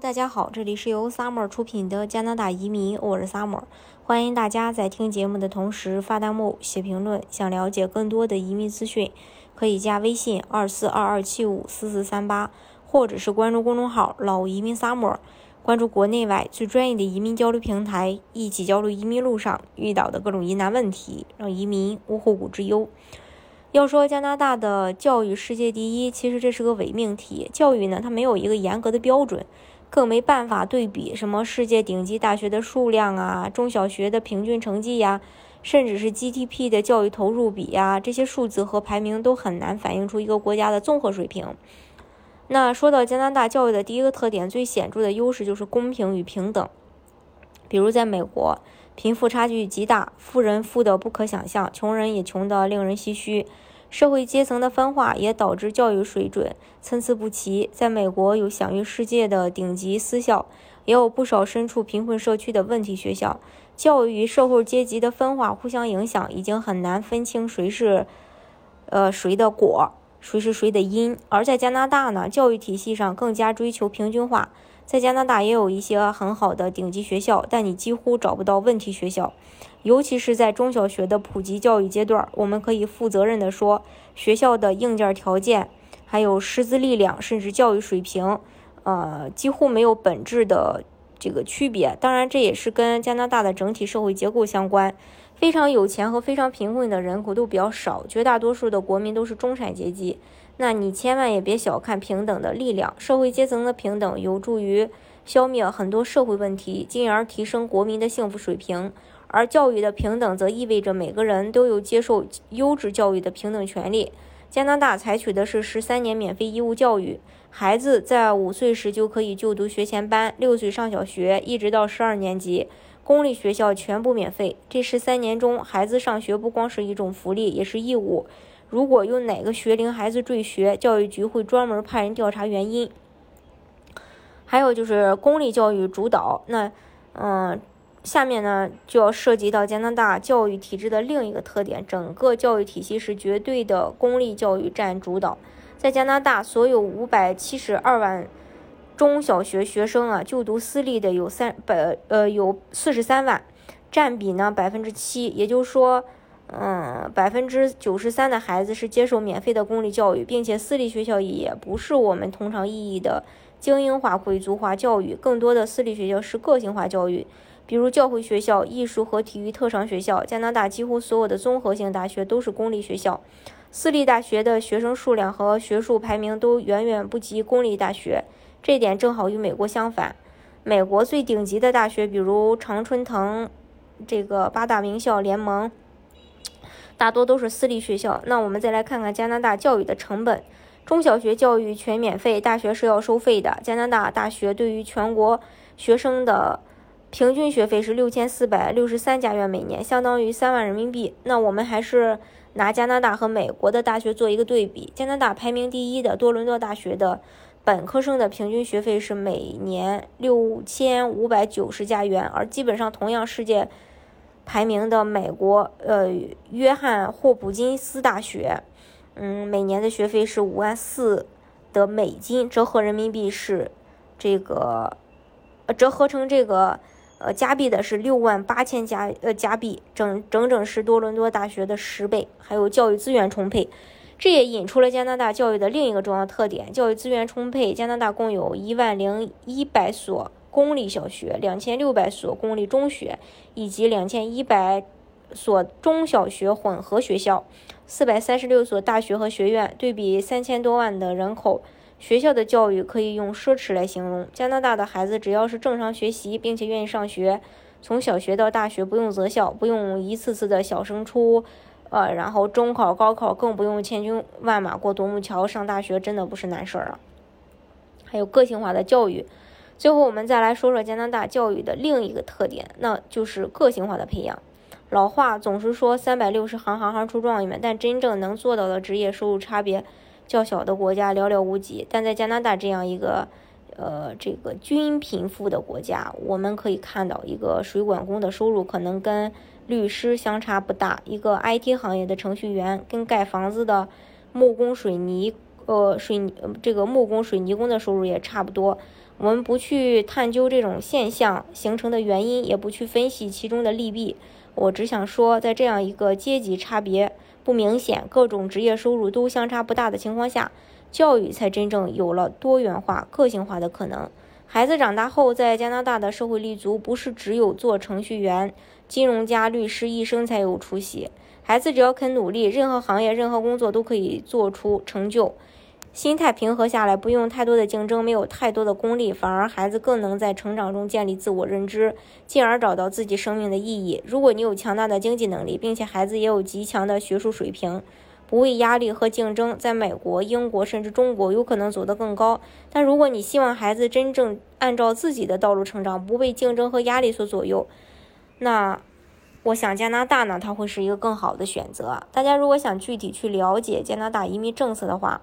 大家好，这里是由 Summer 出品的加拿大移民，我是 Summer，欢迎大家在听节目的同时发弹幕、写评论。想了解更多的移民资讯，可以加微信二四二二七五四四三八，或者是关注公众号“老移民 Summer”，关注国内外最专业的移民交流平台，一起交流移民路上遇到的各种疑难问题，让移民无后顾之忧。要说加拿大的教育世界第一，其实这是个伪命题。教育呢，它没有一个严格的标准。更没办法对比什么世界顶级大学的数量啊，中小学的平均成绩呀，甚至是 GDP 的教育投入比呀，这些数字和排名都很难反映出一个国家的综合水平。那说到加拿大教育的第一个特点，最显著的优势就是公平与平等。比如在美国，贫富差距极大，富人富得不可想象，穷人也穷得令人唏嘘。社会阶层的分化也导致教育水准参差不齐。在美国，有享誉世界的顶级私校，也有不少身处贫困社区的问题学校。教育与社会阶级的分化互相影响，已经很难分清谁是，呃，谁的果，谁是谁的因。而在加拿大呢，教育体系上更加追求平均化。在加拿大也有一些很好的顶级学校，但你几乎找不到问题学校，尤其是在中小学的普及教育阶段。我们可以负责任地说，学校的硬件条件、还有师资力量，甚至教育水平，呃，几乎没有本质的这个区别。当然，这也是跟加拿大的整体社会结构相关。非常有钱和非常贫困的人口都比较少，绝大多数的国民都是中产阶级。那你千万也别小看平等的力量，社会阶层的平等有助于消灭很多社会问题，进而提升国民的幸福水平。而教育的平等则意味着每个人都有接受优质教育的平等权利。加拿大采取的是十三年免费义务教育，孩子在五岁时就可以就读学前班，六岁上小学，一直到十二年级，公立学校全部免费。这十三年中，孩子上学不光是一种福利，也是义务。如果有哪个学龄孩子坠学，教育局会专门派人调查原因。还有就是公立教育主导，那嗯，下面呢就要涉及到加拿大教育体制的另一个特点，整个教育体系是绝对的公立教育占主导。在加拿大，所有五百七十二万中小学学生啊，就读私立的有三百呃有四十三万，占比呢百分之七，也就是说。嗯，百分之九十三的孩子是接受免费的公立教育，并且私立学校也不是我们通常意义的精英化、贵族化教育，更多的私立学校是个性化教育，比如教会学校、艺术和体育特长学校。加拿大几乎所有的综合性大学都是公立学校，私立大学的学生数量和学术排名都远远不及公立大学，这点正好与美国相反。美国最顶级的大学，比如常春藤，这个八大名校联盟。大多都是私立学校。那我们再来看看加拿大教育的成本。中小学教育全免费，大学是要收费的。加拿大大学对于全国学生的平均学费是六千四百六十三加元每年，相当于三万人民币。那我们还是拿加拿大和美国的大学做一个对比。加拿大排名第一的多伦多大学的本科生的平均学费是每年六千五百九十加元，而基本上同样世界。排名的美国，呃，约翰霍普金斯大学，嗯，每年的学费是五万四的美金，折合人民币是这个，呃，折合成这个，呃，加币的是六万八千加，呃，加币，整整整是多伦多大学的十倍。还有教育资源充沛，这也引出了加拿大教育的另一个重要特点：教育资源充沛。加拿大共有一万零一百所。公立小学两千六百所，公立中学以及两千一百所中小学混合学校，四百三十六所大学和学院。对比三千多万的人口，学校的教育可以用奢侈来形容。加拿大的孩子只要是正常学习，并且愿意上学，从小学到大学不用择校，不用一次次的小升初，呃，然后中考、高考更不用千军万马过独木桥，上大学真的不是难事儿了。还有个性化的教育。最后，我们再来说说加拿大教育的另一个特点，那就是个性化的培养。老话总是说“三百六十行，行行出状元”，但真正能做到的职业收入差别较小的国家寥寥无几。但在加拿大这样一个，呃，这个均贫富的国家，我们可以看到，一个水管工的收入可能跟律师相差不大；一个 IT 行业的程序员跟盖房子的木工、水泥，呃，水泥这个木工、水泥工的收入也差不多。我们不去探究这种现象形成的原因，也不去分析其中的利弊。我只想说，在这样一个阶级差别不明显、各种职业收入都相差不大的情况下，教育才真正有了多元化、个性化的可能。孩子长大后在加拿大的社会立足，不是只有做程序员、金融家、律师、医生才有出息。孩子只要肯努力，任何行业、任何工作都可以做出成就。心态平和下来，不用太多的竞争，没有太多的功利，反而孩子更能在成长中建立自我认知，进而找到自己生命的意义。如果你有强大的经济能力，并且孩子也有极强的学术水平，不畏压力和竞争，在美国、英国甚至中国有可能走得更高。但如果你希望孩子真正按照自己的道路成长，不被竞争和压力所左右，那我想加拿大呢，它会是一个更好的选择。大家如果想具体去了解加拿大移民政策的话，